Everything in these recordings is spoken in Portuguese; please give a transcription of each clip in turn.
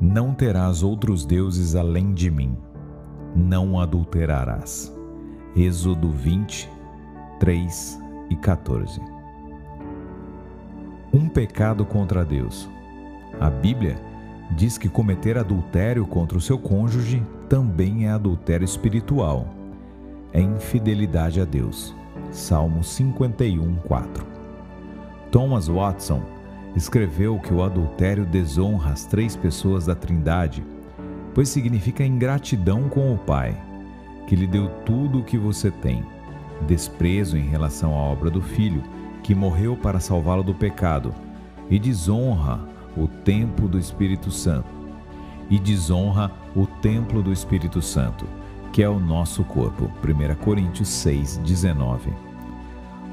Não terás outros deuses além de mim. Não adulterarás. Êxodo 20, 3 e 14. Um pecado contra Deus. A Bíblia diz que cometer adultério contra o seu cônjuge também é adultério espiritual. É infidelidade a Deus. Salmo 51, 4. Thomas Watson escreveu que o adultério desonra as três pessoas da Trindade, pois significa ingratidão com o Pai, que lhe deu tudo o que você tem, desprezo em relação à obra do Filho, que morreu para salvá-lo do pecado, e desonra o templo do Espírito Santo. E desonra o templo do Espírito Santo, que é o nosso corpo. 1 Coríntios 6, 19.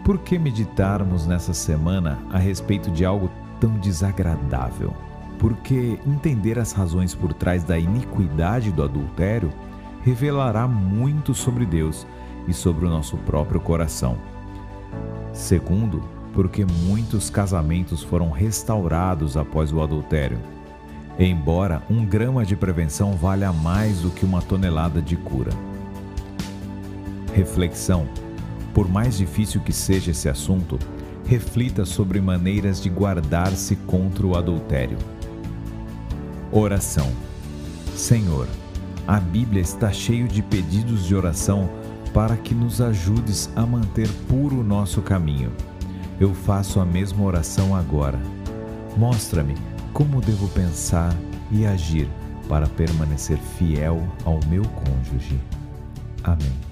Por que meditarmos nessa semana a respeito de algo tão desagradável? Porque entender as razões por trás da iniquidade do adultério revelará muito sobre Deus e sobre o nosso próprio coração. Segundo, porque muitos casamentos foram restaurados após o adultério. Embora um grama de prevenção valha mais do que uma tonelada de cura. Reflexão: por mais difícil que seja esse assunto, reflita sobre maneiras de guardar-se contra o adultério. Oração: Senhor, a Bíblia está cheio de pedidos de oração para que nos ajudes a manter puro o nosso caminho. Eu faço a mesma oração agora. Mostra-me como devo pensar e agir para permanecer fiel ao meu cônjuge. Amém.